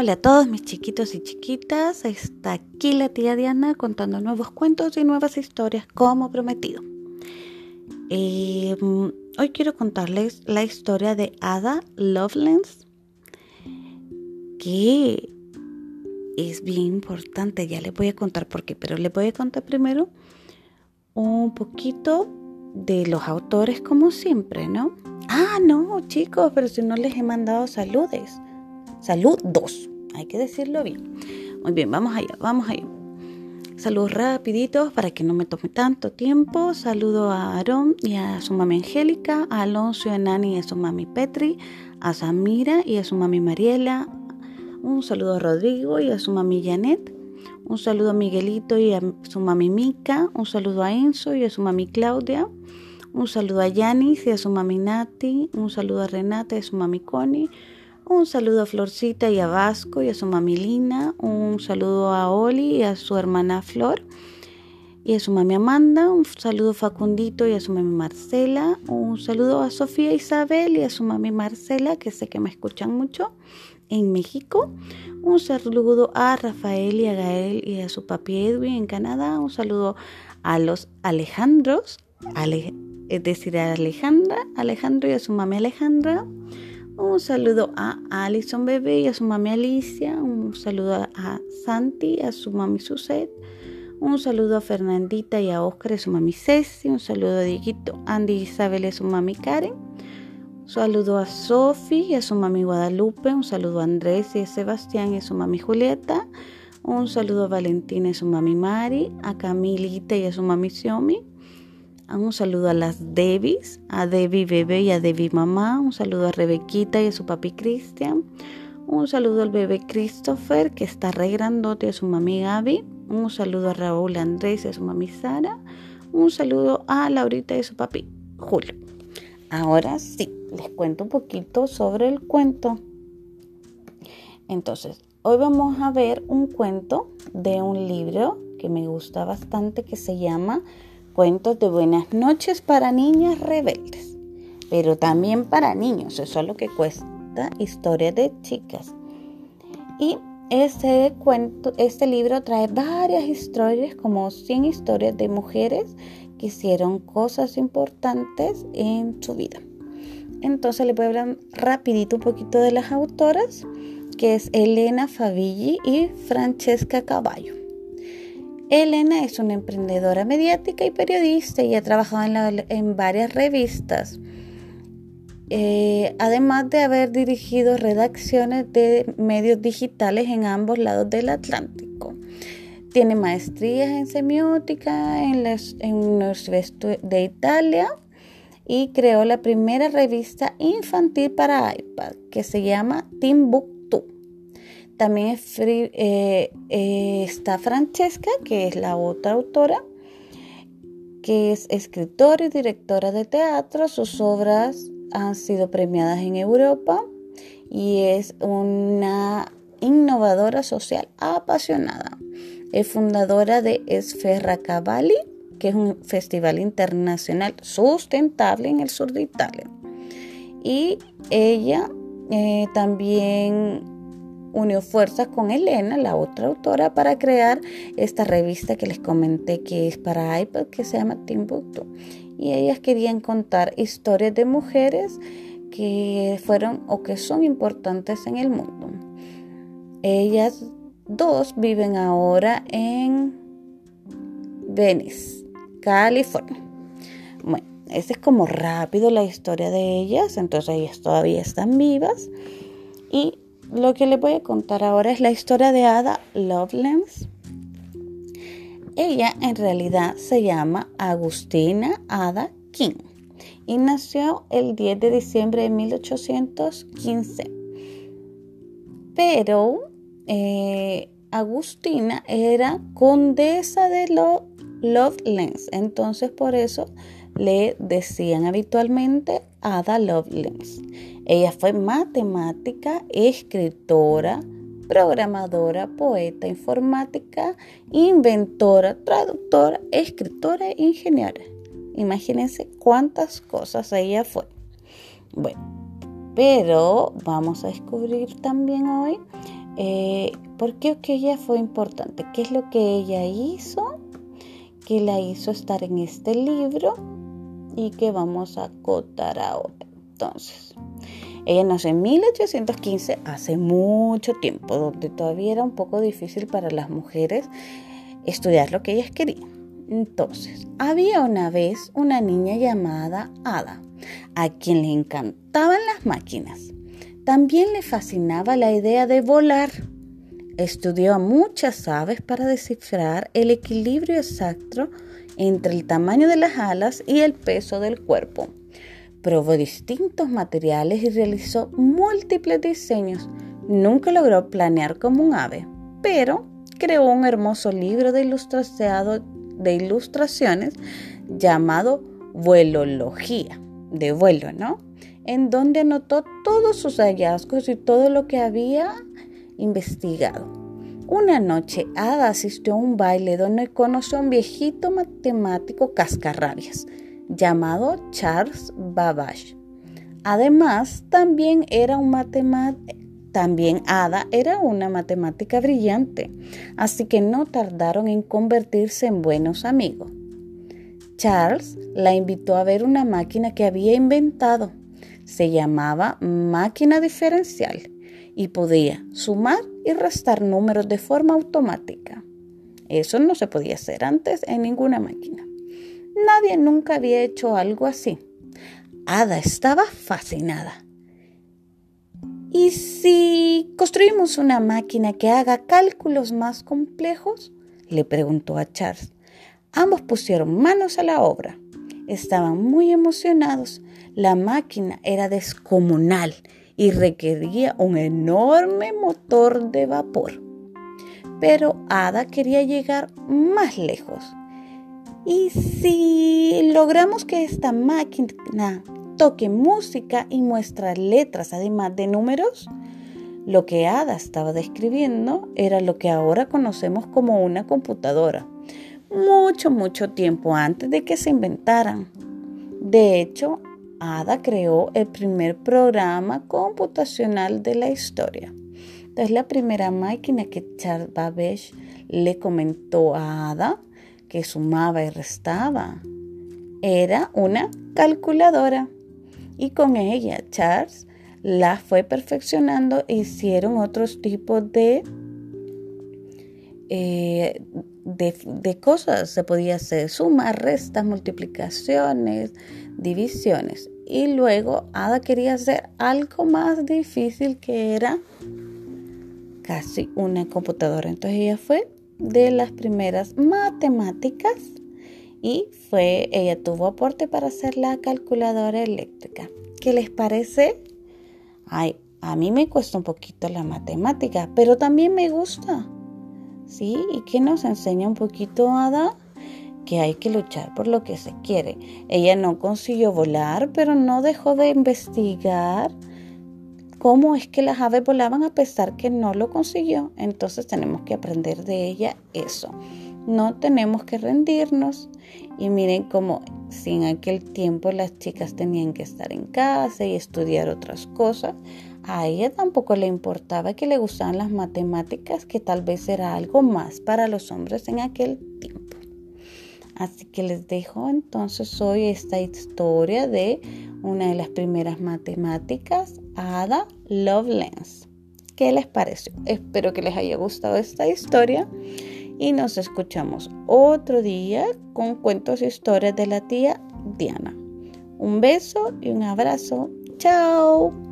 Hola a todos mis chiquitos y chiquitas, está aquí la tía Diana contando nuevos cuentos y nuevas historias como prometido. Em, hoy quiero contarles la historia de Ada Lovelace, que es bien importante, ya les voy a contar por qué, pero les voy a contar primero un poquito de los autores como siempre, ¿no? Ah, no, chicos, pero si no les he mandado saludes. Saludos, hay que decirlo bien. Muy bien, vamos allá, vamos allá. Saludos rapiditos para que no me tome tanto tiempo. Saludo a Aarón y a su mami Angélica, a Alonso y a Nani y a su mami Petri, a Samira y a su mami Mariela. Un saludo a Rodrigo y a su mami Janet. Un saludo a Miguelito y a su mami Mica. Un saludo a Enzo y a su mami Claudia. Un saludo a Yanis y a su mami Nati. Un saludo a Renata y a su mami Connie. Un saludo a Florcita y a Vasco y a su mami Lina. Un saludo a Oli y a su hermana Flor y a su mami Amanda. Un saludo a Facundito y a su mami Marcela. Un saludo a Sofía Isabel y a su mami Marcela, que sé que me escuchan mucho en México. Un saludo a Rafael y a Gael y a su papi Edwin en Canadá. Un saludo a los Alejandros, es decir, a Alejandra, Alejandro y a su mami Alejandra. Un saludo a Alison Bebé y a su mami Alicia. Un saludo a Santi y a su mami Suset. Un saludo a Fernandita y a Oscar y a su mami Ceci. Un saludo a Dieguito, Andy y Isabel y su mami Karen. Un saludo a Sofi y a su mami Guadalupe. Un saludo a Andrés y a Sebastián y a su mami Julieta. Un saludo a Valentina y a su mami Mari. A Camilita y a su mami Xiomi un saludo a las Debbis, a Debbie Bebé y a Debbie Mamá. Un saludo a Rebequita y a su papi Cristian. Un saludo al bebé Christopher, que está re grandote, a su mami Gaby. Un saludo a Raúl Andrés y a su mami Sara. Un saludo a Laurita y a su papi Julio. Ahora sí, les cuento un poquito sobre el cuento. Entonces, hoy vamos a ver un cuento de un libro que me gusta bastante que se llama cuentos de buenas noches para niñas rebeldes, pero también para niños, eso es lo que cuesta historia de chicas. Y este cuento, este libro trae varias historias, como 100 historias de mujeres que hicieron cosas importantes en su vida. Entonces le voy a hablar rapidito un poquito de las autoras, que es Elena Favilli y Francesca Caballo. Elena es una emprendedora mediática y periodista y ha trabajado en, varias revistas. Eh, además de haber dirigido redacciones de medios digitales en ambos lados del Atlántico. Tiene maestrías en semiótica en la, Universidad de Italia y creó la primera revista infantil para iPad que se llama Book. También eh, eh, está Francesca, que es la otra autora, que es escritora y directora de teatro. Sus obras han sido premiadas en Europa y es una innovadora social apasionada. Es fundadora de Esferra Cavalli, que es un festival internacional sustentable en el sur de Italia. Y ella eh, también unió fuerzas con Elena, la otra autora, para crear esta revista que les comenté que es para iPad, que se llama Timbuktu. Y ellas querían contar historias de mujeres que fueron o que son importantes en el mundo. Ellas dos viven ahora en Venice, California. Bueno, esa es como rápido la historia de ellas, entonces ellas todavía están vivas y lo que les voy a contar ahora es la historia de Ada Lovelace. Ella en realidad se llama Agustina Ada King y nació el 10 de diciembre de 1815. Pero eh, Agustina era condesa de Lovelace, entonces por eso le decían habitualmente Ada Lovelace. Ella fue matemática, escritora, programadora, poeta, informática, inventora, traductora, escritora e ingeniera. Imagínense cuántas cosas ella fue. Bueno, pero vamos a descubrir también hoy Eh, ¿Por qué que ella fue importante? ¿Qué es lo que ella hizo? Que la hizo estar en este libro y que vamos a acotar ahora. Entonces, ella nació en 1815, hace mucho tiempo, donde todavía era un poco difícil para las mujeres estudiar lo que ellas querían. Entonces, había una vez una niña llamada Ada, a quien le encantaban las máquinas. También le fascinaba la idea de volar. Estudió a muchas aves para descifrar el equilibrio exacto entre el tamaño de las alas y el peso del cuerpo. Probó distintos materiales y realizó múltiples diseños. Nunca logró planear como un ave, pero creó un hermoso libro de, ilustraciones llamado Vuelología, de vuelo, ¿no? En donde anotó todos sus hallazgos y todo lo que había investigado. Una noche, Ada asistió a un baile donde conoció a un viejito matemático cascarrabias llamado Charles Babbage. Además, también era un matemático también Ada era una matemática brillante, así que no tardaron en convertirse en buenos amigos. Charles la invitó a ver una máquina que había inventado. Se llamaba máquina diferencial y podía sumar y restar números de forma automática. Eso no se podía hacer antes en ninguna máquina. Nadie nunca había hecho algo así. Ada estaba fascinada. ¿Y si construimos una máquina que haga cálculos más complejos? le preguntó a Charles. Ambos pusieron manos a la obra. Estaban muy emocionados. La máquina era descomunal y requería un enorme motor de vapor. Pero Ada quería llegar más lejos. Y si logramos que esta máquina toque música y muestra letras además de números, lo que Ada estaba describiendo era lo que ahora conocemos como una computadora, mucho, mucho tiempo antes de que se inventaran. De hecho, Ada creó el primer programa computacional de la historia. Es la primera máquina que Charles Babbage le comentó a Ada que sumaba y restaba. Era una calculadora y con ella Charles la fue perfeccionando e hicieron otros tipos de, eh, de, cosas. Se podía hacer sumas, restas, multiplicaciones, divisiones. Y luego Ada quería hacer algo más difícil que era casi una computadora. Entonces ella fue de las primeras matemáticas y fue, ella tuvo aporte para hacer la calculadora eléctrica. ¿Qué les parece? A mí me cuesta un poquito la matemática, pero también me gusta. ¿Sí? ¿Y qué nos enseña un poquito Ada? Que hay que luchar por lo que se quiere. Ella no consiguió volar, pero no dejó de investigar cómo es que las aves volaban a pesar que no lo consiguió. Entonces tenemos que aprender de ella eso. No tenemos que rendirnos. Y miren cómo si en aquel tiempo las chicas tenían que estar en casa y estudiar otras cosas, a ella tampoco le importaba que le gustaban las matemáticas, que tal vez era algo más para los hombres en aquel tiempo. Así que les dejo entonces hoy esta historia de una de las primeras matemáticas, Ada Lovelace. ¿Qué les pareció? Espero que les haya gustado esta historia y nos escuchamos otro día con cuentos e historias de la tía Diana. Un beso y un abrazo. Chao.